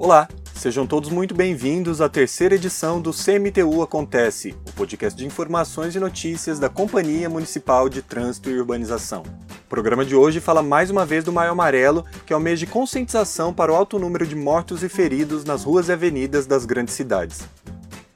Olá, sejam todos muito bem-vindos à terceira edição do CMTU Acontece, o podcast de informações e notícias da Companhia Municipal de Trânsito e Urbanização. O programa de hoje fala mais uma vez do Maio Amarelo, que é o mês de conscientização para o alto número de mortos e feridos nas ruas e avenidas das grandes cidades.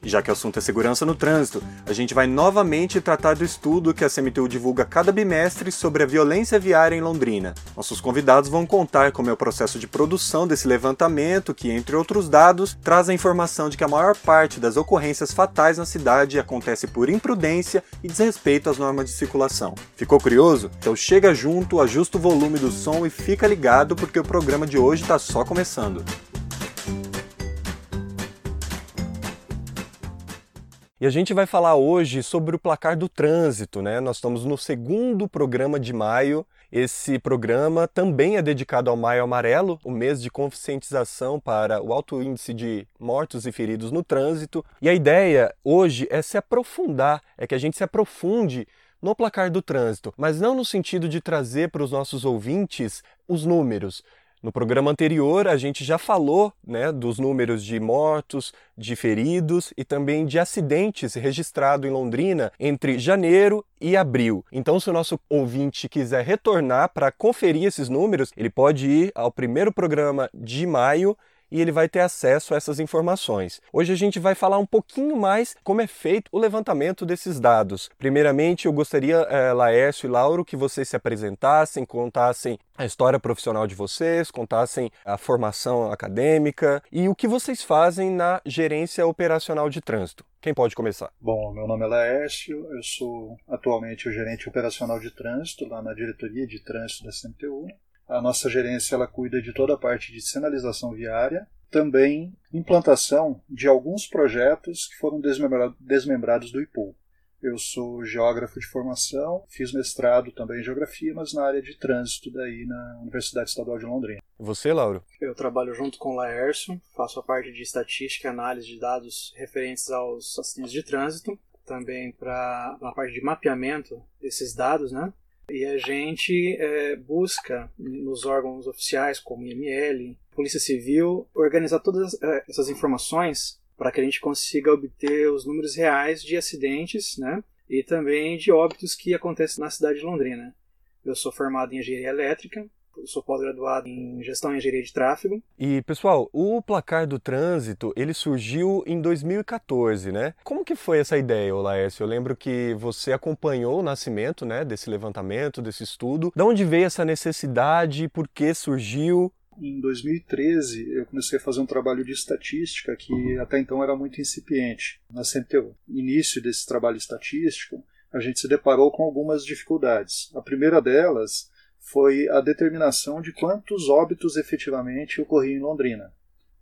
E já que o assunto é segurança no trânsito, a gente vai novamente tratar do estudo que a CMTU divulga cada bimestre sobre a violência viária em Londrina. Nossos convidados vão contar como é o processo de produção desse levantamento, que, entre outros dados, traz a informação de que a maior parte das ocorrências fatais na cidade acontece por imprudência e desrespeito às normas de circulação. Ficou curioso? Então chega junto, ajusta o volume do som e fica ligado porque o programa de hoje está só começando. E a gente vai falar hoje sobre o placar do trânsito, né? Nós estamos no segundo programa de maio. Esse programa também é dedicado ao Maio Amarelo, o mês de conscientização para o alto índice de mortos e feridos no trânsito. E a ideia hoje é se aprofundar, é que a gente se aprofunde no placar do trânsito, mas não no sentido de trazer para os nossos ouvintes os números, no programa anterior, a gente já falou né, dos números de mortos, de feridos e também de acidentes registrados em Londrina entre janeiro e abril. Então, se o nosso ouvinte quiser retornar para conferir esses números, ele pode ir ao primeiro programa de maio e ele vai ter acesso a essas informações. Hoje a gente vai falar um pouquinho mais como é feito o levantamento desses dados. Primeiramente, eu gostaria, é, Laércio e Lauro, que vocês se apresentassem, contassem a história profissional de vocês, contassem a formação acadêmica e o que vocês fazem na gerência operacional de trânsito. Quem pode começar? Bom, meu nome é Laércio, eu sou atualmente o gerente operacional de trânsito lá na diretoria de trânsito da CMTU. A nossa gerência ela cuida de toda a parte de sinalização viária, também implantação de alguns projetos que foram desmembrados do IPU. Eu sou geógrafo de formação, fiz mestrado também em geografia, mas na área de trânsito daí na Universidade Estadual de Londrina. Você, Lauro? Eu trabalho junto com o Laércio, faço a parte de estatística e análise de dados referentes aos acidentes de trânsito, também para a parte de mapeamento desses dados, né? E a gente é, busca nos órgãos oficiais, como IML, Polícia Civil, organizar todas é, essas informações para que a gente consiga obter os números reais de acidentes né, e também de óbitos que acontecem na cidade de Londrina. Eu sou formado em engenharia elétrica, sou pós-graduado em gestão e engenharia de tráfego. E, pessoal, o placar do trânsito, ele surgiu em 2014, né? Como que foi essa ideia, Laércio? Eu lembro que você acompanhou o nascimento, né, desse levantamento, desse estudo. De onde veio essa necessidade? Por que surgiu? Em 2013, eu comecei a fazer um trabalho de estatística que até então era muito incipiente na CMTU. Início desse trabalho estatístico, a gente se deparou com algumas dificuldades. A primeira delas foi a determinação de quantos óbitos efetivamente ocorriam em Londrina.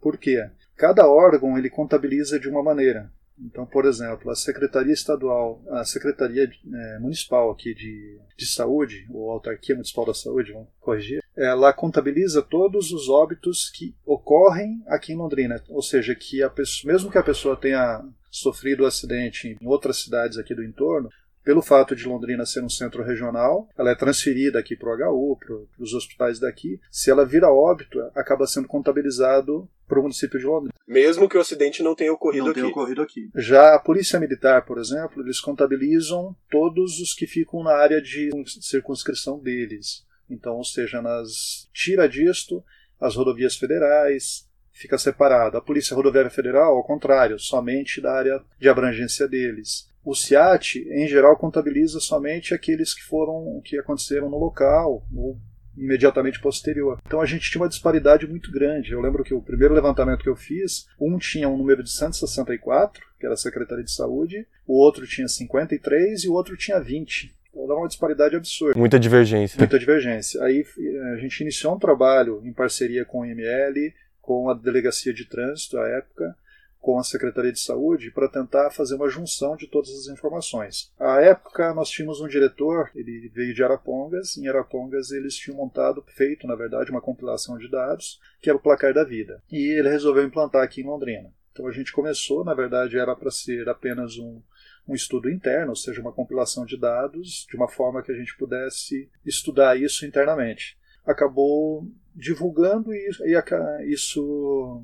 Por quê? Cada órgão ele contabiliza de uma maneira. Então, por exemplo, a Secretaria Estadual, a Secretaria é, Municipal aqui de, de Saúde, ou Autarquia Municipal da Saúde, vamos corrigir, ela contabiliza todos os óbitos que ocorrem aqui em Londrina. Ou seja, que a pessoa, mesmo que a pessoa tenha sofrido um acidente em outras cidades aqui do entorno, pelo fato de Londrina ser um centro regional, ela é transferida aqui para o HU, para os hospitais daqui. Se ela vira óbito, acaba sendo contabilizado para o município de Londrina. Mesmo que o acidente não tenha ocorrido não aqui. Tenha ocorrido aqui. Já a Polícia Militar, por exemplo, eles contabilizam todos os que ficam na área de circunscrição deles. Então, ou seja, nas tira disto as rodovias federais, fica separado. A Polícia Rodoviária Federal, ao contrário, somente da área de abrangência deles. O CIAT, em geral, contabiliza somente aqueles que foram que aconteceram no local ou imediatamente posterior. Então a gente tinha uma disparidade muito grande. Eu lembro que o primeiro levantamento que eu fiz, um tinha um número de 164, que era a Secretaria de Saúde, o outro tinha 53 e o outro tinha 20. Então dá uma disparidade absurda. Muita divergência. Muita divergência. Aí a gente iniciou um trabalho em parceria com o IML, com a Delegacia de Trânsito à época, com a Secretaria de Saúde para tentar fazer uma junção de todas as informações. À época, nós tínhamos um diretor, ele veio de Arapongas, em Arapongas eles tinham montado, feito, na verdade, uma compilação de dados, que era o placar da vida. E ele resolveu implantar aqui em Londrina. Então a gente começou, na verdade, era para ser apenas um, um estudo interno, ou seja, uma compilação de dados, de uma forma que a gente pudesse estudar isso internamente. Acabou divulgando e, e isso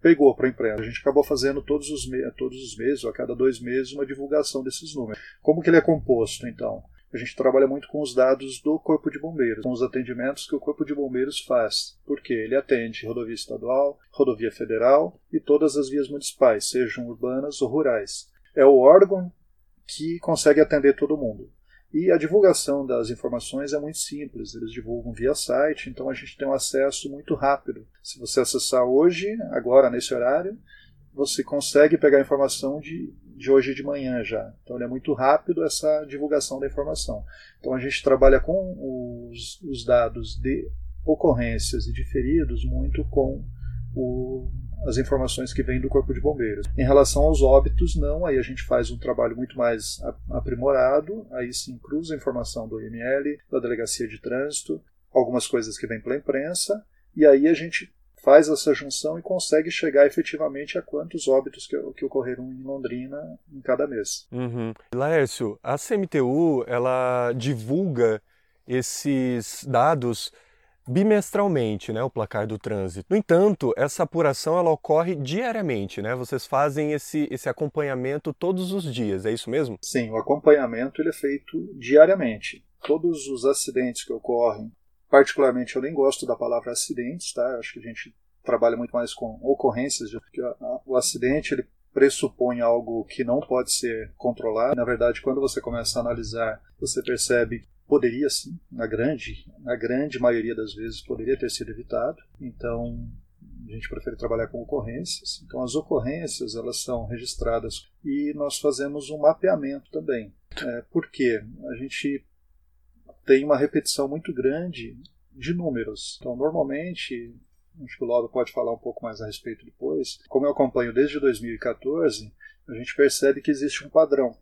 pegou para a imprensa. A gente acabou fazendo todos os, todos os meses, ou a cada dois meses, uma divulgação desses números. Como que ele é composto, então? A gente trabalha muito com os dados do Corpo de Bombeiros, com os atendimentos que o Corpo de Bombeiros faz. Porque ele atende rodovia estadual, rodovia federal e todas as vias municipais, sejam urbanas ou rurais. É o órgão que consegue atender todo mundo. E a divulgação das informações é muito simples, eles divulgam via site, então a gente tem um acesso muito rápido. Se você acessar hoje, agora nesse horário, você consegue pegar a informação de, de hoje de manhã já. Então é muito rápido essa divulgação da informação. Então a gente trabalha com os, os dados de ocorrências e de feridos muito com o, as informações que vêm do Corpo de Bombeiros. Em relação aos óbitos, não, aí a gente faz um trabalho muito mais aprimorado, aí sim cruza a informação do IML, da Delegacia de Trânsito, algumas coisas que vêm pela imprensa, e aí a gente faz essa junção e consegue chegar efetivamente a quantos óbitos que, que ocorreram em Londrina em cada mês. Uhum. Laércio, a CMTU ela divulga esses dados bimestralmente, né, o placar do trânsito. No entanto, essa apuração ela ocorre diariamente, né? Vocês fazem esse, esse acompanhamento todos os dias, é isso mesmo? Sim, o acompanhamento ele é feito diariamente. Todos os acidentes que ocorrem, particularmente eu nem gosto da palavra acidentes, tá? Acho que a gente trabalha muito mais com ocorrências, porque o acidente ele pressupõe algo que não pode ser controlado. Na verdade, quando você começa a analisar, você percebe poderia sim, na grande, na grande maioria das vezes poderia ter sido evitado. Então a gente prefere trabalhar com ocorrências. Então as ocorrências elas são registradas e nós fazemos um mapeamento também. É, porque a gente tem uma repetição muito grande de números. Então normalmente acho que o Lauro pode falar um pouco mais a respeito depois. Como eu acompanho desde 2014, a gente percebe que existe um padrão.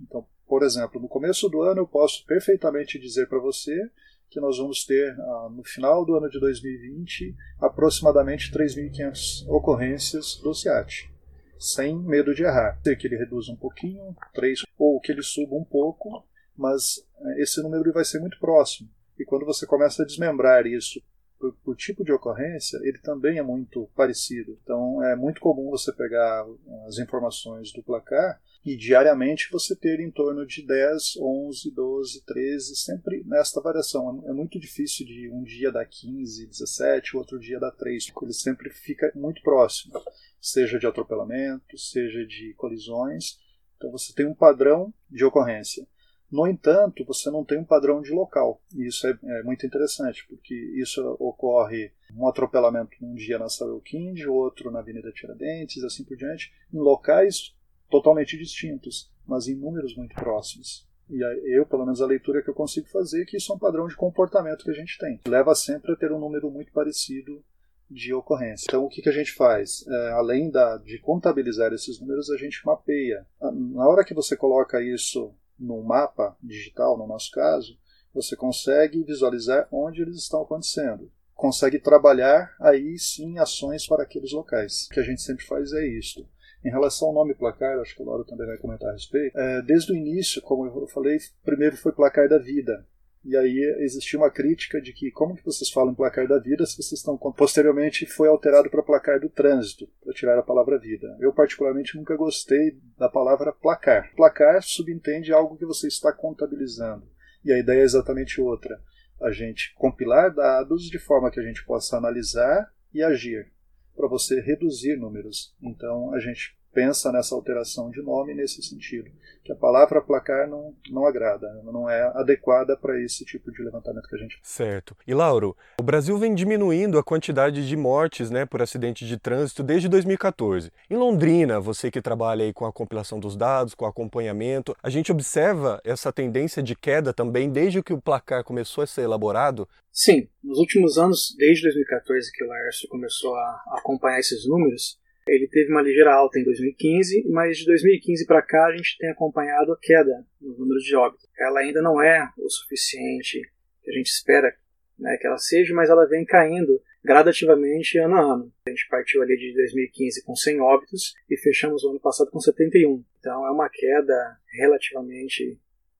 Então, por exemplo, no começo do ano eu posso perfeitamente dizer para você que nós vamos ter, ah, no final do ano de 2020, aproximadamente 3.500 ocorrências do CIAT, sem medo de errar. Que ele reduza um pouquinho, 3, ou que ele suba um pouco, mas eh, esse número vai ser muito próximo. E quando você começa a desmembrar isso por, por, tipo de ocorrência, ele também é muito parecido. Então é muito comum você pegar as informações do placar e diariamente você ter em torno de 10, 11, 12, 13, sempre nesta variação. É muito difícil de um dia dar 15, 17, outro dia dar 3, ele sempre fica muito próximo, seja de atropelamento, seja de colisões. Então você tem um padrão de ocorrência. No entanto, você não tem um padrão de local. E isso é, é, muito interessante, porque isso ocorre um atropelamento um dia na Samuel Kind, outro na Avenida Tiradentes, assim por diante, em locais totalmente distintos, mas em números muito próximos. E eu, pelo menos a leitura que eu consigo fazer, é que isso é um padrão de comportamento que a gente tem. Leva sempre a ter um número muito parecido de ocorrência. Então, o que, que a gente faz? É, além da, de contabilizar esses números, a gente mapeia. Na hora que você coloca isso num mapa digital, no nosso caso, você consegue visualizar onde eles estão acontecendo. Consegue trabalhar aí sim ações para aqueles locais. O que a gente sempre faz é isso em relação ao nome placar, acho que o Lauro também vai comentar a respeito, é, desde o início, como eu falei, primeiro foi placar da vida. E aí existia uma crítica de que como que vocês falam placar da vida se vocês estão posteriormente foi alterado para placar do trânsito, para tirar a palavra vida. Eu particularmente nunca gostei da palavra placar. Placar subentende algo que você está contabilizando. E a ideia é exatamente outra. A gente compilar dados de forma que a gente possa analisar e agir para você reduzir números. Então a gente pensa nessa alteração de nome nesse sentido, que a palavra placar não, não agrada, não é adequada para esse tipo de levantamento que a gente Certo. E Lauro, o Brasil vem diminuindo a quantidade de mortes né, por acidente de trânsito desde 2014. Em Londrina, você que trabalha aí com a compilação dos dados, com acompanhamento, a gente observa essa tendência de queda também desde que o placar começou a ser elaborado? Sim, nos últimos anos, desde 2014 que o Laércio começou a acompanhar esses números, ele teve uma ligeira alta em 2015, mas de 2015 para cá a gente tem acompanhado a queda nos números de óbito. Ela ainda não é o suficiente que a gente espera né, que ela seja, mas ela vem caindo gradativamente ano a ano. A gente partiu ali de 2015 com 100 óbitos e fechamos o ano passado com 71. Então é uma queda relativamente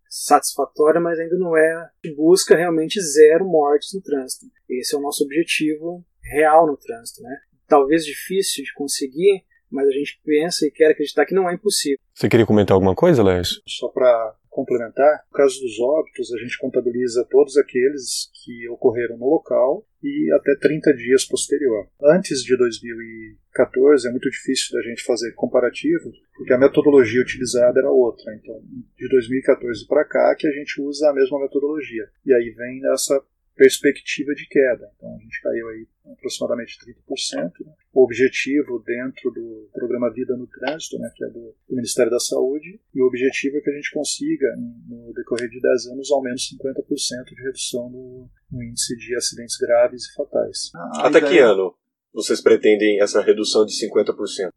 satisfatória, mas ainda não é busca realmente zero mortes no trânsito. Esse é o nosso objetivo real no trânsito, né? Talvez difícil de conseguir, mas a gente pensa e quer acreditar que não é impossível. Você queria comentar alguma coisa, Lércio? Só para complementar, no caso dos óbitos, a gente contabiliza todos aqueles que ocorreram no local e até 30 dias posterior. Antes de 2014 é muito difícil da gente fazer comparativo, porque a metodologia utilizada era outra. Então, de 2014 para cá que a gente usa a mesma metodologia. E aí vem essa perspectiva de queda. Então a gente caiu aí aproximadamente 30%. Né? O objetivo dentro do programa Vida no Trânsito, né, que é do, do, Ministério da Saúde, e o objetivo é que a gente consiga, no decorrer de 10 anos, ao menos 50% de redução no, no, índice de acidentes graves e fatais. Até que ano? Vocês pretendem essa redução de 50%?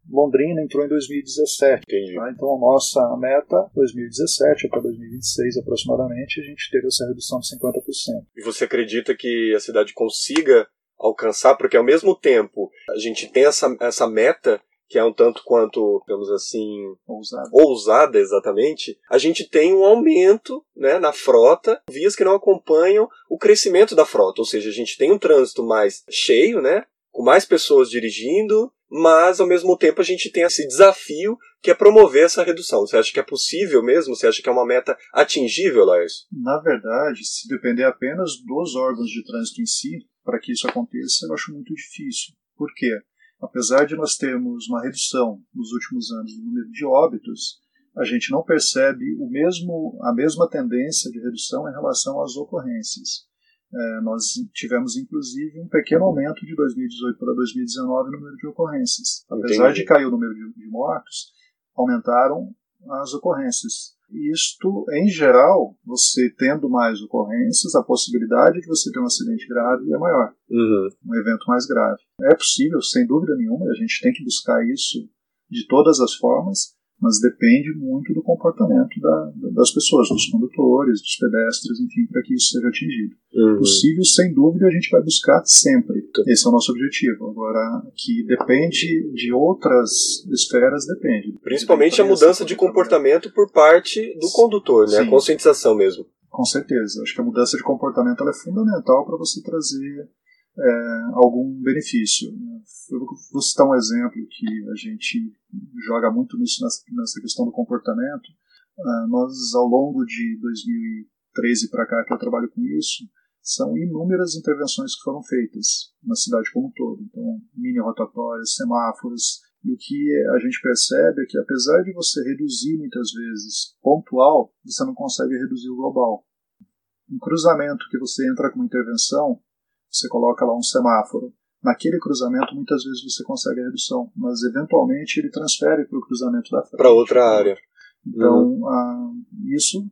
Londrina entrou em 2017. Entendi. Tá? Então a nossa meta, 2017 até 2026 aproximadamente, a gente teve essa redução de 50%. E você acredita que a cidade consiga alcançar? Porque ao mesmo tempo a gente tem essa, essa meta que é um tanto quanto, digamos assim, ousada. ousada exatamente, a gente tem um aumento né, na frota, vias que não acompanham o crescimento da frota, ou seja, a gente tem um trânsito mais cheio, né, com mais pessoas dirigindo, mas ao mesmo tempo a gente tem esse desafio que é promover essa redução. Você acha que é possível mesmo? Você acha que é uma meta atingível, Lars? Na verdade, se depender apenas dos órgãos de trânsito em si, para que isso aconteça, eu acho muito difícil. Por quê? Apesar de nós termos uma redução nos últimos anos do número de óbitos, a gente não percebe o mesmo, a mesma tendência de redução em relação às ocorrências. É, nós tivemos, inclusive, um pequeno aumento de 2018 para 2019 no número de ocorrências. Apesar Entendi. de cair o número de, de mortos, aumentaram as ocorrências. Isto, em geral, você tendo mais ocorrências, a possibilidade de você ter um acidente grave é maior, uhum. um evento mais grave. É possível, sem dúvida nenhuma, e a gente tem que buscar isso de todas as formas, mas depende muito do comportamento da, das pessoas, dos condutores, dos pedestres, enfim, para que isso seja atingido. Uhum. Possível, sem dúvida, a gente vai buscar sempre. Esse é o nosso objetivo. Agora, que depende de outras esferas, depende. Principalmente a mudança de comportamento por parte do condutor, né? Sim. A conscientização mesmo. Com certeza. Acho que a mudança de comportamento é fundamental para você trazer é, algum benefício. Eu vou citar um exemplo que a gente joga muito nisso nessa questão do comportamento. Uh, nós, ao longo de 2013 para cá que eu trabalho com isso, são inúmeras intervenções que foram feitas na cidade como um todo. Então, mini rotatórias, semáforos. E o que a gente percebe é que, apesar de você reduzir muitas vezes pontual, você não consegue reduzir o global. Um cruzamento que você entra com uma intervenção, você coloca lá um semáforo. Naquele cruzamento, muitas vezes você consegue a redução, mas eventualmente ele transfere para o cruzamento da frente. Para outra área. Então, uhum. a, isso,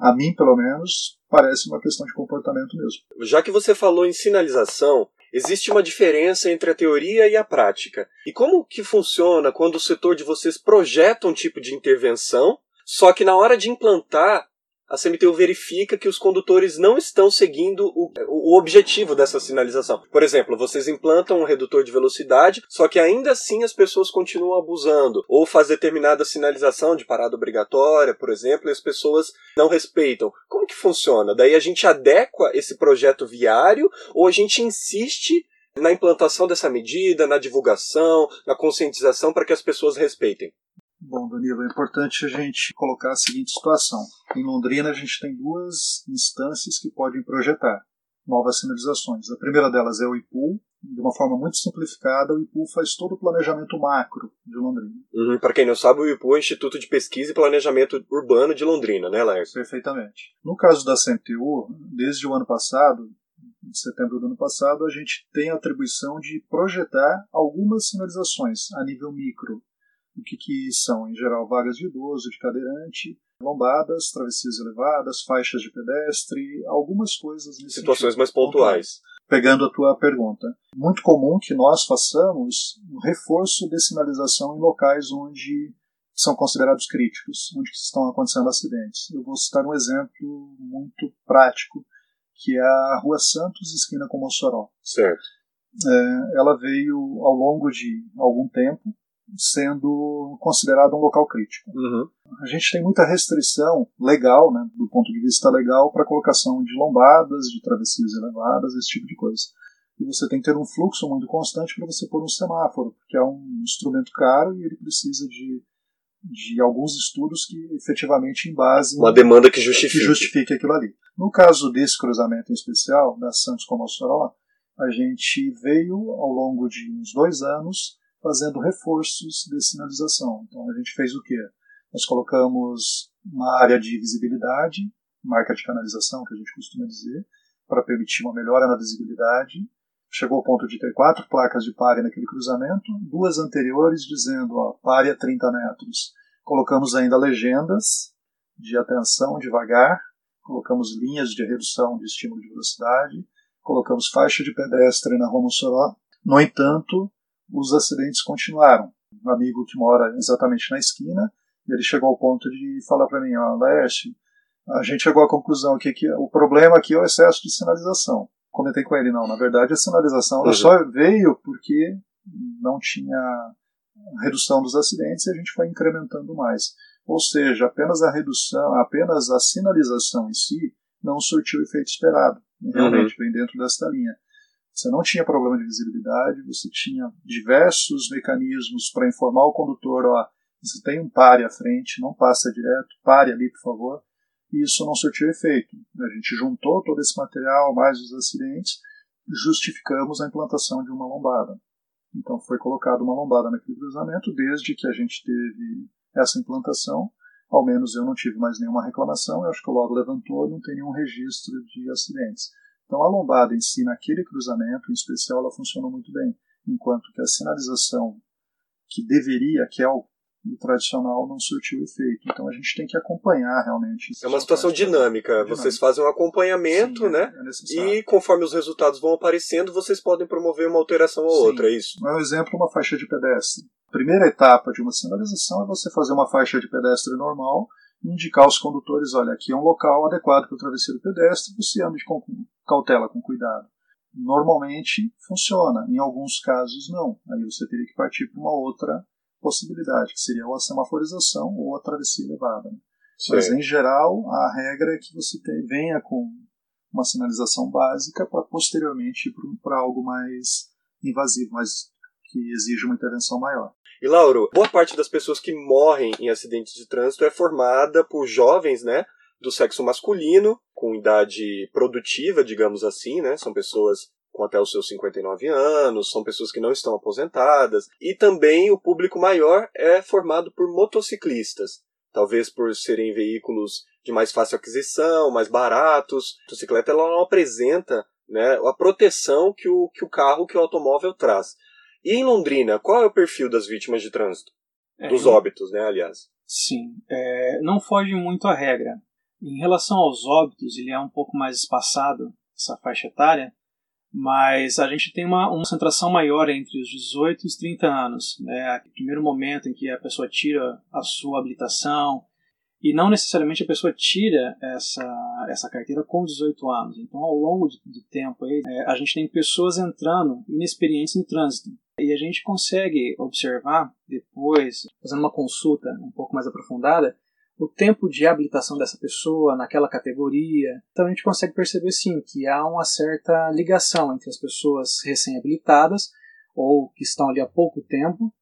a mim pelo menos, parece uma questão de comportamento mesmo. Já que você falou em sinalização, existe uma diferença entre a teoria e a prática. E como que funciona quando o setor de vocês projeta um tipo de intervenção, só que na hora de implantar a CMTU verifica que os condutores não estão seguindo o, o, objetivo dessa sinalização. Por exemplo, vocês implantam um redutor de velocidade, só que ainda assim as pessoas continuam abusando, ou faz determinada sinalização de parada obrigatória, por exemplo, e as pessoas não respeitam. Como que funciona? Daí a gente adequa esse projeto viário ou a gente insiste na implantação dessa medida, na divulgação, na conscientização para que as pessoas respeitem? Bom, Danilo, é importante a gente colocar a seguinte situação. Em Londrina, a gente tem duas instâncias que podem projetar novas sinalizações. A primeira delas é o IPUL. De uma forma muito simplificada, o IPUL faz todo o planejamento macro de Londrina. Uhum, Para quem não sabe, o IPUL é o Instituto de Pesquisa e Planejamento Urbano de Londrina, né, Lércio? Perfeitamente. No caso da CMTU, desde o ano passado, de setembro do ano passado, a gente tem a atribuição de projetar algumas sinalizações a nível micro, o que, que são, em geral, vagas de idoso, de cadeirante, lombadas, travessias elevadas, faixas de pedestre, algumas coisas nesse Situações sentido, mais pontuais. Pegando a tua pergunta, muito comum que nós façamos um reforço de sinalização em locais onde são considerados críticos, onde estão acontecendo acidentes. Eu vou citar um exemplo muito prático, que é a Rua Santos, esquina com Mossoró. Certo. É, ela veio ao longo de algum tempo sendo considerado um local crítico. Uhum. A gente tem muita restrição legal, né, do ponto de vista legal, para colocação de lombadas, de travessias elevadas, esse tipo de coisa. e você tem que ter um fluxo muito constante para você pôr um semáforo, que é um instrumento caro e ele precisa de, de alguns estudos que efetivamente embasem uma demanda que justifique. que justifique aquilo ali. No caso desse cruzamento em especial, da Santos com Mossoró, a gente veio ao longo de uns dois anos fazendo reforços de sinalização. Então a gente fez o quê? Nós colocamos uma área de visibilidade, marca de canalização que a gente costuma dizer, para permitir uma melhora na visibilidade chegou ao ponto de ter quatro placas de pare naquele cruzamento, duas anteriores dizendo ó, pare a 30 metros. Colocamos ainda legendas de atenção devagar, colocamos linhas de redução de estímulo de velocidade, colocamos faixa de pedestre na Rua Mossoró. No entanto, os acidentes continuaram. Um amigo que mora exatamente na esquina, ele chegou ao ponto de falar para mim, ó, Laércio, a gente chegou à conclusão que, que o problema aqui é o excesso de sinalização comentei com ele, não. Na verdade, a sinalização uhum. só veio porque não tinha redução dos acidentes e a gente foi incrementando mais. Ou seja, apenas a redução, apenas a sinalização em si não surtiu o efeito esperado. Realmente uhum. vem dentro desta linha. Você não tinha problema de visibilidade, você tinha diversos mecanismos para informar o condutor, ó, você tem um pare à frente, não passa direto, pare ali, por favor e isso não surtiu efeito. A gente juntou todo esse material, mais os acidentes, justificamos a implantação de uma lombada. Então foi colocada uma lombada naquele cruzamento, desde que a gente teve essa implantação, ao menos eu não tive mais nenhuma reclamação, eu acho que o logo levantou, não tem nenhum registro de acidentes. Então a lombada em si, naquele cruzamento em especial, ela funcionou muito bem, enquanto que a sinalização que deveria, que é o tradicional não surtiu efeito. Então a gente tem que acompanhar realmente. É uma situação dinâmica. dinâmica. Vocês fazem um acompanhamento, Sim, né? É e conforme os resultados vão aparecendo, vocês podem promover uma alteração ou Sim. outra, é isso? Um exemplo, uma faixa de pedestre. A primeira etapa de uma sinalização é você fazer uma faixa de pedestre normal indicar aos condutores, olha, aqui é um local adequado para o travesseiro pedestre, você ande com cautela, com cuidado. Normalmente funciona, em alguns casos não. Aí você teria que partir para uma outra possibilidade, que seria ou a semaforização ou a travessia elevada. Né? Mas, em geral, a regra é que você tem, venha com uma sinalização básica para posteriormente ir para algo mais invasivo, mas que exige uma intervenção maior. E Lauro, boa parte das pessoas que morrem em acidentes de trânsito é formada por jovens, né, do sexo masculino, com idade produtiva, digamos assim, né? São pessoas com até os seus 59 anos, são pessoas que não estão aposentadas, e também o público maior é formado por motociclistas, talvez por serem veículos de mais fácil aquisição, mais baratos. A motocicleta ela não apresenta né, a proteção que o, que o carro, que o automóvel traz. E em Londrina, qual é o perfil das vítimas de trânsito? É, Dos óbitos, né, aliás. Sim, é, não foge muito à regra. Em relação aos óbitos, ele é um pouco mais espaçado, essa faixa etária, mas a gente tem uma, uma concentração maior entre os 18 e os 30 anos. Né? O primeiro momento em que a pessoa tira a sua habilitação, e não necessariamente a pessoa tira essa, essa carteira com 18 anos. Então, ao longo do tempo, aí, é, a gente tem pessoas entrando inexperientes no trânsito. E a gente consegue observar depois, fazendo uma consulta um pouco mais aprofundada, o tempo de habilitação dessa pessoa naquela categoria. Então a gente consegue perceber sim que há uma certa ligação entre as pessoas recém-habilitadas ou que estão ali há pouco tempo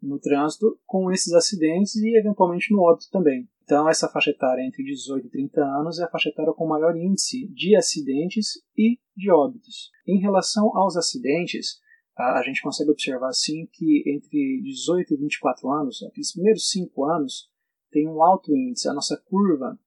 no trânsito com esses acidentes e eventualmente no óbito também. Então essa faixa etária entre 18 e 30 anos é a faixa etária com maior índice de acidentes e de óbitos. Em relação aos acidentes, a gente consegue observar sim que entre 18 e 24 anos, aqueles primeiros 5 anos, tem um alto índice. A nossa curva,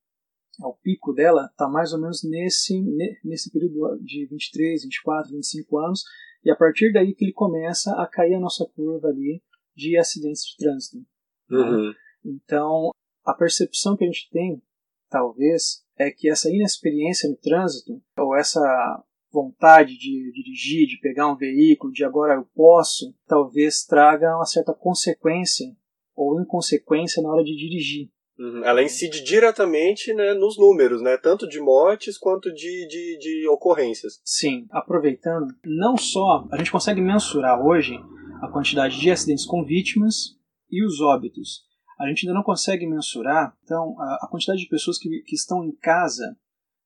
o pico dela, está mais ou menos nesse, nesse período de 23, 24, 25 anos, e a partir daí que ele começa a cair a nossa curva ali de acidentes de trânsito. Uhum. Então, a percepção que a gente tem, talvez, é que essa inexperiência no trânsito, ou essa vontade de dirigir, de pegar um veículo, de agora eu posso, talvez traga uma certa consequência ou inconsequência na hora de dirigir. Uhum. Ela incide diretamente né, nos números, né, tanto de mortes quanto de, de, de ocorrências. Sim, aproveitando, não só a gente consegue mensurar hoje a quantidade de acidentes com vítimas e os óbitos. A gente ainda não consegue mensurar, então, a, a quantidade de pessoas que, que estão em casa,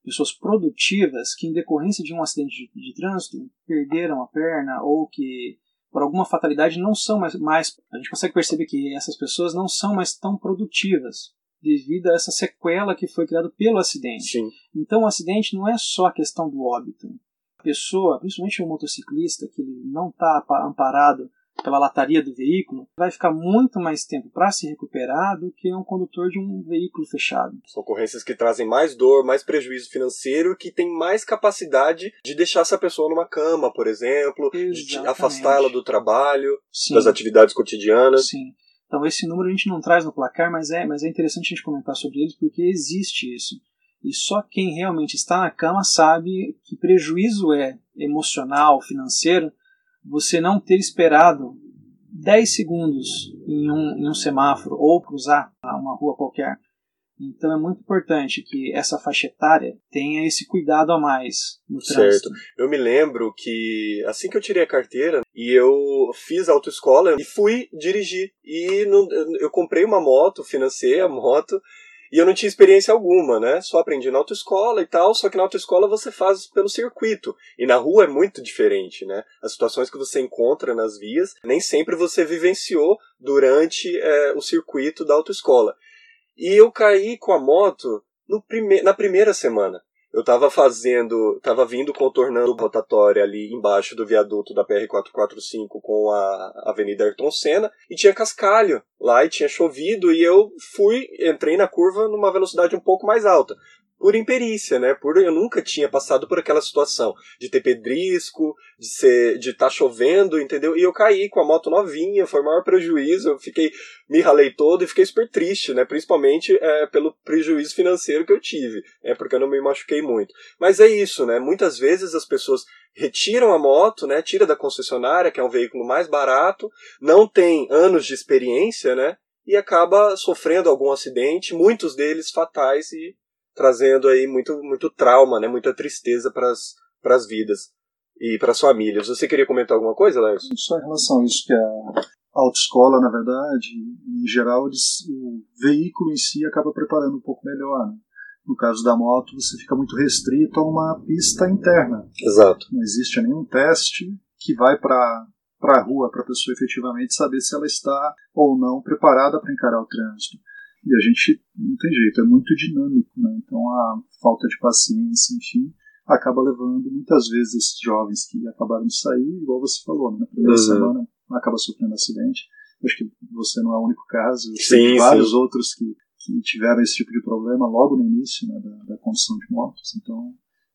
pessoas produtivas que, em decorrência de um acidente de, de trânsito, perderam a perna ou que, por alguma fatalidade, não são mais, mais. A gente consegue perceber que essas pessoas não são mais tão produtivas devido a essa sequela que foi criada pelo acidente. Sim. Então, o acidente não é só a questão do óbito. A pessoa, principalmente o motociclista, que não está amparado pela lataria do veículo, vai ficar muito mais tempo para se recuperar do que um condutor de um veículo fechado. São ocorrências que trazem mais dor, mais prejuízo financeiro, que tem mais capacidade de deixar essa pessoa numa cama, por exemplo, Exatamente. de afastá-la do trabalho, Sim, das atividades cotidianas. sim. Então esse número a gente não traz no placar, mas é, mas é interessante a gente comentar sobre eles porque existe isso. E só quem realmente está na cama sabe que prejuízo é emocional, financeiro, você não ter esperado 10 segundos em um, em um semáforo ou cruzar uma rua qualquer. Então é muito importante que essa faixa etária tenha esse cuidado a mais no trânsito. Eu me lembro que assim que eu tirei a carteira e eu fiz autoescola e fui dirigir. E não- eu comprei uma moto, financei a moto e eu não tinha experiência alguma, né? Só aprendi na autoescola e tal, só que na autoescola você faz pelo circuito. E na rua é muito diferente, né? As situações que você encontra nas vias, nem sempre você vivenciou durante é, o circuito da autoescola. E eu caí com a moto no prime na primeira semana. Eu tava fazendo, tava vindo contornando rotatória ali embaixo do viaduto da PR-445 com a Avenida Ayrton Senna e tinha cascalho lá e tinha chovido e eu fui, entrei na curva numa velocidade um pouco mais alta. Por imperícia, né? Por eu nunca tinha passado por aquela situação de ter pedrisco, de ser, de estar chovendo, entendeu? E eu caí com a moto novinha, foi o maior prejuízo. Eu fiquei, me ralei todo e fiquei super triste, né? Principalmente é, pelo prejuízo financeiro que eu tive, é porque eu não me machuquei muito. Mas é isso, né? Muitas vezes as pessoas retiram a moto, né? Tira da concessionária, que é um veículo mais barato, não tem anos de experiência, né? E acaba sofrendo algum acidente, muitos deles fatais e trazendo aí muito, muito trauma, né? Muita tristeza para as vidas e para as famílias. Você queria comentar alguma coisa, Lércio? Só em relação a isso, que a autoescola, na verdade, em geral, eles, o veículo em si acaba preparando um pouco melhor. Né? No caso da moto, você fica muito restrito a uma pista interna. Exato. Não existe nenhum teste que vai para para a rua para a pessoa efetivamente saber se ela está ou não preparada para encarar o trânsito. E a gente não tem jeito, é muito dinâmico, né? Então a falta de paciência, enfim, acaba levando muitas vezes esses jovens que acabaram de sair, igual você falou, né? na primeira Uhum. semana acaba sofrendo acidente. Acho que você não é o único caso, eu Sim, sei de vários outros que, que tiveram esse tipo de problema logo no início né, da, da condução de motos. Então,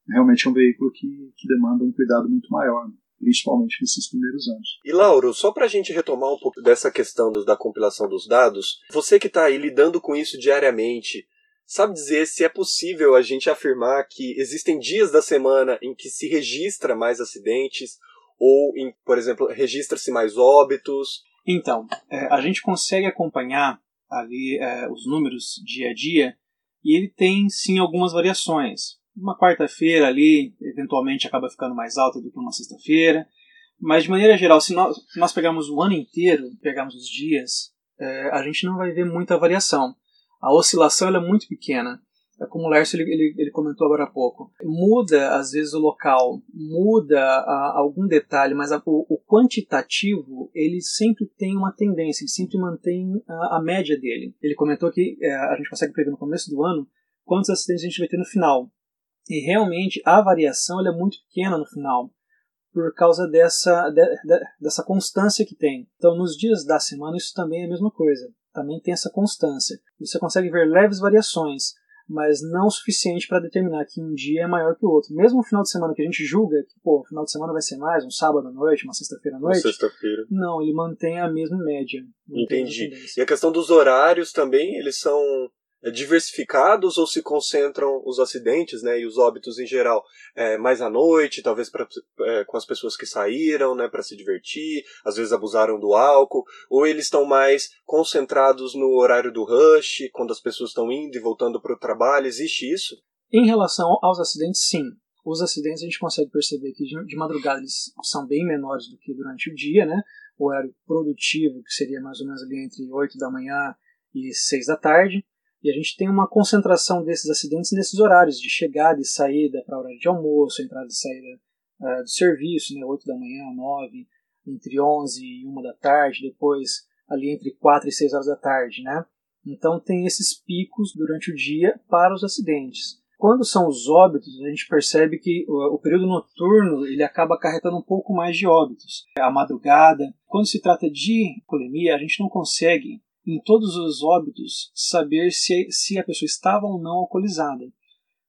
realmente é um veículo que, que demanda um cuidado muito maior, né? Principalmente nesses primeiros anos. E Lauro, só para a gente retomar um pouco dessa questão da compilação dos dados, você que está aí lidando com isso diariamente, sabe dizer se é possível a gente afirmar que existem dias da semana em que se registra mais acidentes ou, em, por exemplo, registra-se mais óbitos? Então, é, a gente consegue acompanhar ali é, os números dia a dia e ele tem sim algumas variações. Uma quarta-feira ali, eventualmente, acaba ficando mais alta do que uma sexta-feira, mas de maneira geral, se nós, se nós pegarmos o ano inteiro, pegarmos os dias, é, a gente não vai ver muita variação. A oscilação é muito pequena. É como o Lércio ele, ele, ele comentou agora há pouco. Muda, às vezes, o local, muda a, algum detalhe, mas a, o, o quantitativo ele sempre tem uma tendência, ele sempre mantém a, a média dele. Ele comentou que é, a gente consegue prever no começo do ano quantos acidentes a gente vai ter no final. E realmente a variação ela é muito pequena no final, por causa dessa, de, de, dessa constância que tem. Então, nos dias da semana, isso também é a mesma coisa. Também tem essa constância. Você consegue ver leves variações, mas não o suficiente para determinar que um dia é maior que o outro. Mesmo no final de semana que a gente julga que, pô, o final de semana vai ser mais, um sábado à noite, uma sexta-feira à noite, sexta-feira. não, ele mantém a mesma média. Entendi. tendência. E a questão dos horários também, eles são diversificados ou se concentram os acidentes né, e os óbitos em geral é, mais à noite, talvez pra, é, com as pessoas que saíram né, para se divertir, às vezes abusaram do álcool, ou eles estão mais concentrados no horário do rush, quando as pessoas estão indo e voltando para o trabalho? Existe isso? Em relação aos acidentes, sim. Os acidentes a gente consegue perceber que de de madrugada eles são bem menores do que durante o dia, né? O horário produtivo, que seria mais ou menos ali entre 8 da manhã e 6 da tarde. E a gente tem uma concentração desses acidentes nesses horários de chegada e saída para horário de almoço, entrada e saída uh, do serviço, né, 8 da manhã, 9, entre 11 e 1 da tarde, depois ali entre 4 e 6 horas da tarde, né? Então tem esses picos durante o dia para os acidentes. Quando são os óbitos, a gente percebe que o, período noturno ele acaba acarretando um pouco mais de óbitos. A madrugada, quando se trata de colemia, a gente não consegue em todos os óbitos saber se, se a pessoa estava ou não alcoolizada.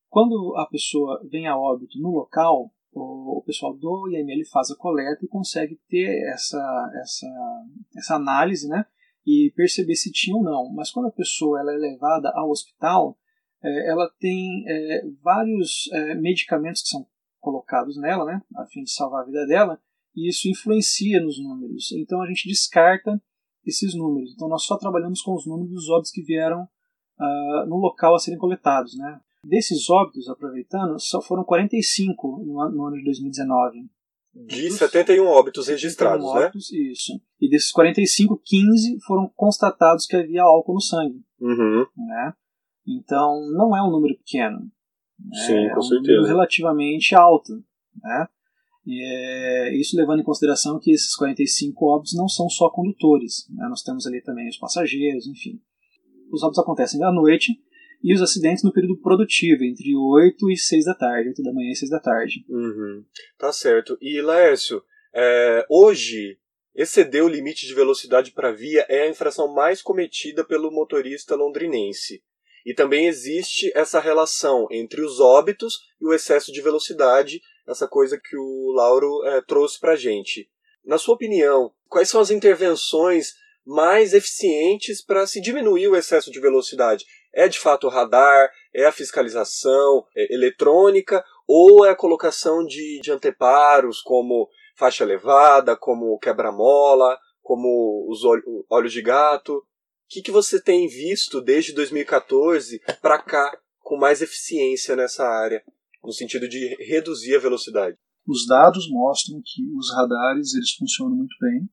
Quando a pessoa vem a óbito no local, o, o pessoal do IML faz a coleta e consegue ter essa, essa, essa análise né, e perceber se tinha ou não. Mas quando a pessoa ela é levada ao hospital, é, ela tem é, vários é, medicamentos que são colocados nela, né, a fim de salvar a vida dela, e isso influencia nos números. Então a gente descarta esses números. Então nós só trabalhamos com os números dos óbitos que vieram uh, no local a serem coletados. Né? Desses óbitos, aproveitando, só foram 45 no, no ano de 2019. De 71 óbitos registrados, 71 óbitos, né? Isso. E desses 45, 15 foram constatados que havia álcool no sangue. Uhum. Né? Então, não é um número pequeno. Né? Sim, é com um certeza. número relativamente alto. Né? É, isso levando em consideração que esses 45 óbitos não são só condutores, né? nós temos ali também os passageiros, enfim. Os óbitos acontecem à noite e os acidentes no período produtivo, entre 8 e 6 da tarde, 8 da manhã e 6 da tarde. Uhum. Tá certo. E Laércio, é, hoje exceder o limite de velocidade para via é a infração mais cometida pelo motorista londrinense. E também existe essa relação entre os óbitos e o excesso de velocidade essa coisa que o Lauro é, trouxe para a gente. Na sua opinião, quais são as intervenções mais eficientes para se diminuir o excesso de velocidade? É de fato o radar? É a fiscalização é eletrônica? Ou é a colocação de, de anteparos como faixa elevada, como quebra-mola, como os olhos de gato? O que, que você tem visto desde 2014 para cá com mais eficiência nessa área? No sentido de reduzir a velocidade. Os dados mostram que os radares eles funcionam muito bem.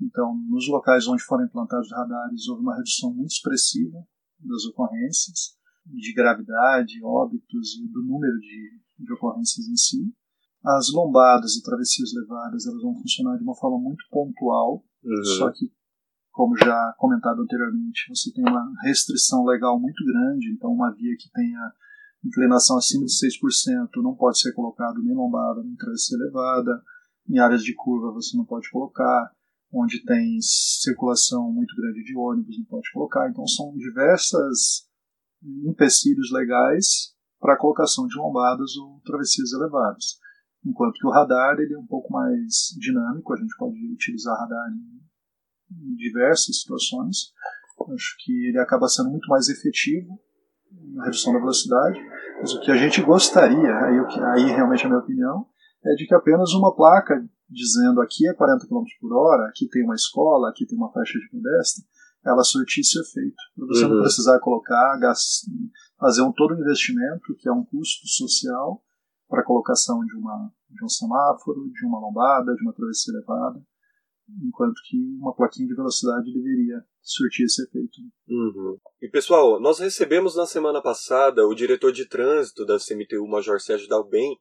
Então, nos locais onde foram implantados radares, houve uma redução muito expressiva das ocorrências, de gravidade, óbitos e do número de, de ocorrências em si. As lombadas e travessias levadas elas vão funcionar de uma forma muito pontual, uhum. só que, como já comentado anteriormente, você tem uma restrição legal muito grande, então uma via que tenha inclinação acima de 6% não pode ser colocado nem lombada nem travessia elevada. Em áreas de curva você não pode colocar. Onde tem circulação muito grande de ônibus não pode colocar. Então são diversas empecilhos legais para a colocação de lombadas ou travessias elevadas. Enquanto que o radar ele é um pouco mais dinâmico, a gente pode utilizar radar em diversas situações. Acho que ele acaba sendo muito mais efetivo redução da velocidade, mas o que a gente gostaria, aí, o que, aí realmente a minha opinião, é de que apenas uma placa dizendo aqui é 40 km por hora, aqui tem uma escola, aqui tem uma faixa de pedestre, ela surtisse efeito. Para você uhum. não precisar colocar, fazer um todo um investimento, que é um custo social, para a colocação de, uma, de um semáforo, de uma lombada, de uma travessia elevada enquanto que uma plaquinha de velocidade deveria surtir esse efeito. Uhum. E pessoal, nós recebemos na semana passada o diretor de trânsito da CMTU, Major Sérgio Dalben,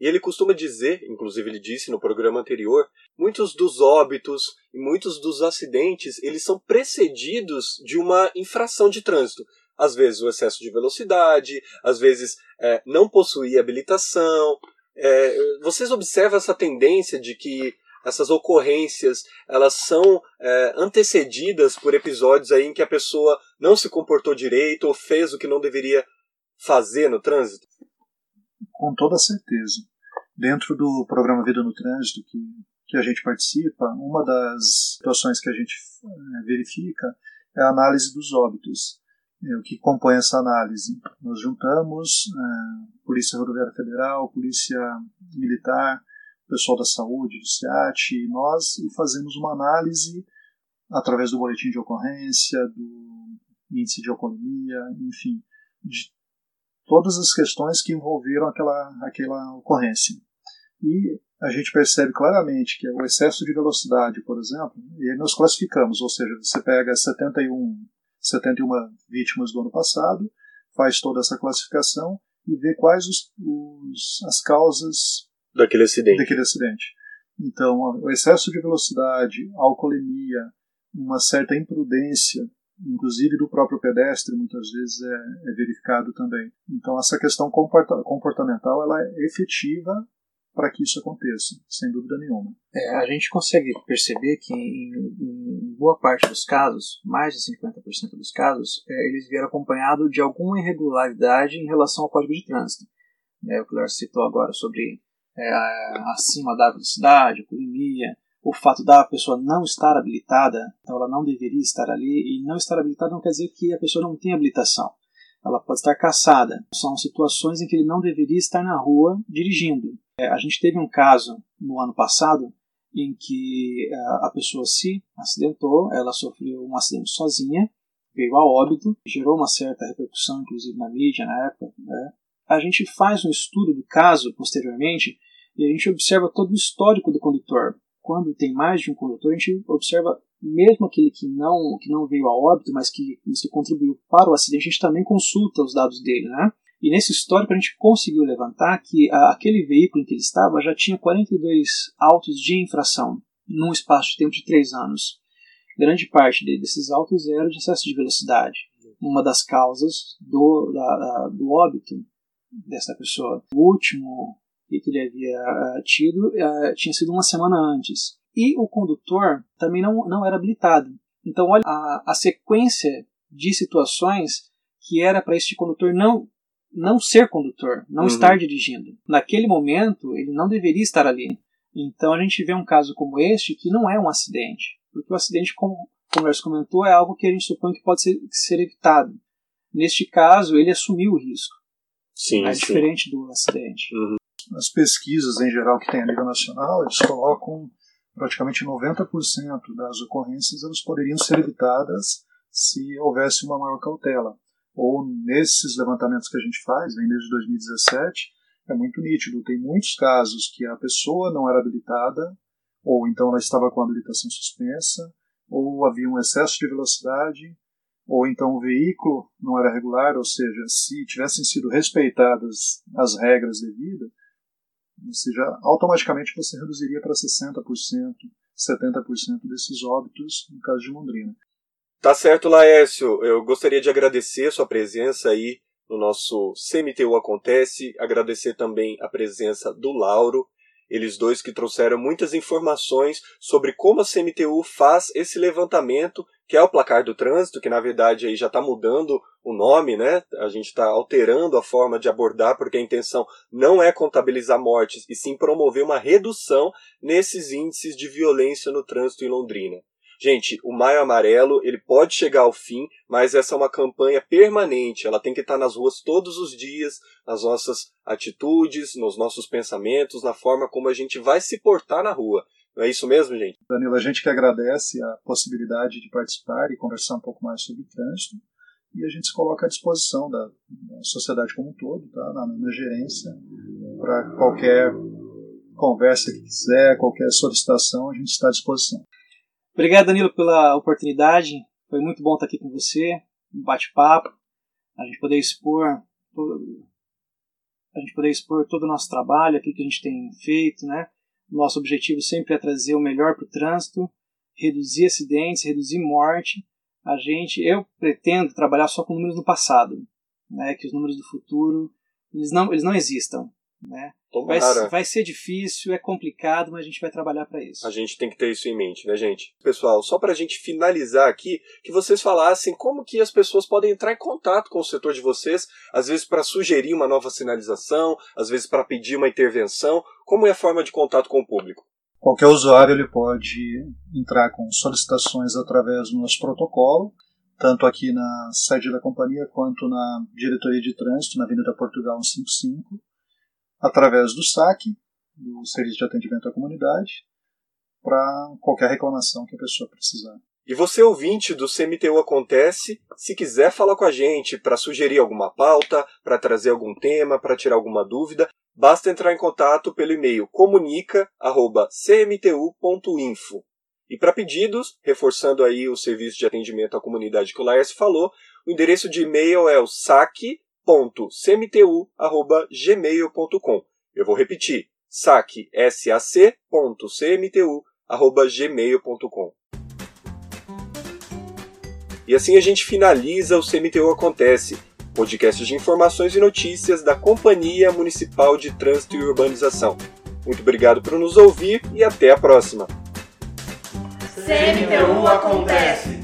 e ele costuma dizer, inclusive ele disse no programa anterior, muitos dos óbitos e muitos dos acidentes, eles são precedidos de uma infração de trânsito. Às vezes o excesso de velocidade, às vezes é, não possuir habilitação. É, vocês observam essa tendência de que essas ocorrências elas são é, antecedidas por episódios aí em que a pessoa não se comportou direito ou fez o que não deveria fazer no trânsito? Com toda certeza. Dentro do programa Vida no Trânsito que, que a gente participa, uma das situações que a gente é, verifica é a análise dos óbitos. É, o que compõe essa análise? Nós juntamos é, Polícia Rodoviária Federal, Polícia Militar, pessoal da saúde, do SEAT, e nós e fazemos uma análise através do boletim de ocorrência, do índice de alcoolemia, enfim, de todas as questões que envolveram aquela, aquela ocorrência. E a gente percebe claramente que o excesso de velocidade, por exemplo, e nós classificamos, ou seja, você pega 71, 71 vítimas do ano passado, faz toda essa classificação e vê quais os, os, as causas daquele acidente. daquele acidente. Então, o excesso de velocidade, alcoolemia, uma certa imprudência, inclusive do próprio pedestre, muitas vezes é, é verificado também. Então, essa questão comportamental ela é efetiva para que isso aconteça, sem dúvida nenhuma. É, a gente consegue perceber que em, em, boa parte dos casos, mais de 50% dos casos, é, eles vieram acompanhado de alguma irregularidade em relação ao código de trânsito. É, o que o Lars citou agora sobre é, acima da velocidade, alcoolemia, o fato da pessoa não estar habilitada, então ela não deveria estar ali, e não estar habilitada não quer dizer que a pessoa não tem habilitação. Ela pode estar caçada. São situações em que ele não deveria estar na rua dirigindo. É, a gente teve um caso no ano passado em que é, a pessoa se acidentou, ela sofreu um acidente sozinha, veio a óbito, gerou uma certa repercussão, inclusive na mídia na época. Né? A gente faz um estudo do caso posteriormente e a gente observa todo o histórico do condutor. Quando tem mais de um condutor, a gente observa mesmo aquele que não, que não veio a óbito, mas que, mas que contribuiu para o acidente, a gente também consulta os dados dele, né? E nesse histórico a gente conseguiu levantar que a, aquele veículo em que ele estava já tinha 42 autos de infração num espaço de tempo de 3 anos. Grande parte desses autos era de excesso de velocidade. Uma das causas do, da, do óbito dessa pessoa. O último que ele havia uh, tido uh, tinha sido uma semana antes. E o condutor também não, não era habilitado. Então, olha a, a sequência de situações que era para este condutor não não ser condutor, não uhum. estar dirigindo. Naquele momento, ele não deveria estar ali. Então a gente vê um caso como este que não é um acidente, porque o acidente, como, como o comentou, é algo que a gente supõe que pode ser, ser evitado. Neste caso, ele assumiu o risco. Sim, é sim. diferente do acidente. Uhum. As pesquisas em geral que tem a nível nacional, eles colocam praticamente 90% das ocorrências elas poderiam ser evitadas se houvesse uma maior cautela ou nesses levantamentos que a gente faz, vem desde 2017, é muito nítido. Tem muitos casos que a pessoa não era habilitada, ou então ela estava com a habilitação suspensa, ou havia um excesso de velocidade, ou então o veículo não era regular, ou seja, se tivessem sido respeitadas as regras devidas, ou seja, automaticamente você reduziria para 60%, 70% desses óbitos no caso de Londrina. Tá certo, Laércio. Eu gostaria de agradecer sua presença aí no nosso CMTU Acontece, agradecer também a presença do Lauro, eles dois que trouxeram muitas informações sobre como a CMTU faz esse levantamento, que é o placar do trânsito, que na verdade aí já está mudando o nome, né? A gente está alterando a forma de abordar, porque a intenção não é contabilizar mortes, e sim promover uma redução nesses índices de violência no trânsito em Londrina. Gente, o Maio Amarelo, ele pode chegar ao fim, mas essa é uma campanha permanente. Ela tem que estar nas ruas todos os dias, nas nossas atitudes, nos nossos pensamentos, na forma como a gente vai se portar na rua. Não é isso mesmo, gente? Danilo, a gente que agradece a possibilidade de participar e conversar um pouco mais sobre o trânsito. E a gente se coloca à disposição da, da sociedade como um todo, tá? na, na gerência, para qualquer conversa que quiser, qualquer solicitação, a gente está à disposição. Obrigado, Danilo, pela oportunidade. Foi muito bom estar aqui com você, um bate-papo, a gente poder expor todo, a gente poder expor todo o nosso trabalho, aquilo que a gente tem feito, né? Nosso objetivo sempre é trazer o melhor para o trânsito, reduzir acidentes, reduzir morte. A gente, eu pretendo trabalhar só com números do passado, né? Que os números do futuro eles não, eles não existam, né? Vai, vai, ser difícil, é complicado, mas a gente vai trabalhar para isso. A gente tem que ter isso em mente, né, gente? Pessoal, só para a gente finalizar aqui, que vocês falassem como que as pessoas podem entrar em contato com o setor de vocês, às vezes para sugerir uma nova sinalização, às vezes para pedir uma intervenção. Como é a forma de contato com o público? Qualquer usuário ele pode entrar com solicitações através do nosso protocolo, tanto aqui na sede da companhia quanto na diretoria de trânsito, na Avenida Portugal 155 através do SAC, do Serviço de Atendimento à Comunidade, para qualquer reclamação que a pessoa precisar. E você, ouvinte do CMTU Acontece, se quiser falar com a gente para sugerir alguma pauta, para trazer algum tema, para tirar alguma dúvida, basta entrar em contato pelo e-mail comunica.cmtu.info. E para pedidos, reforçando aí o serviço de atendimento à comunidade que o Laércio falou, o endereço de e-mail é o saque.cmtu@gmail.com. Eu vou repetir: saque sac.cmtu@gmail.com. E assim a gente finaliza o CMTU Acontece, podcast de informações e notícias da Companhia Municipal de Trânsito e Urbanização. Muito obrigado por nos ouvir e até a próxima. CMTU Acontece!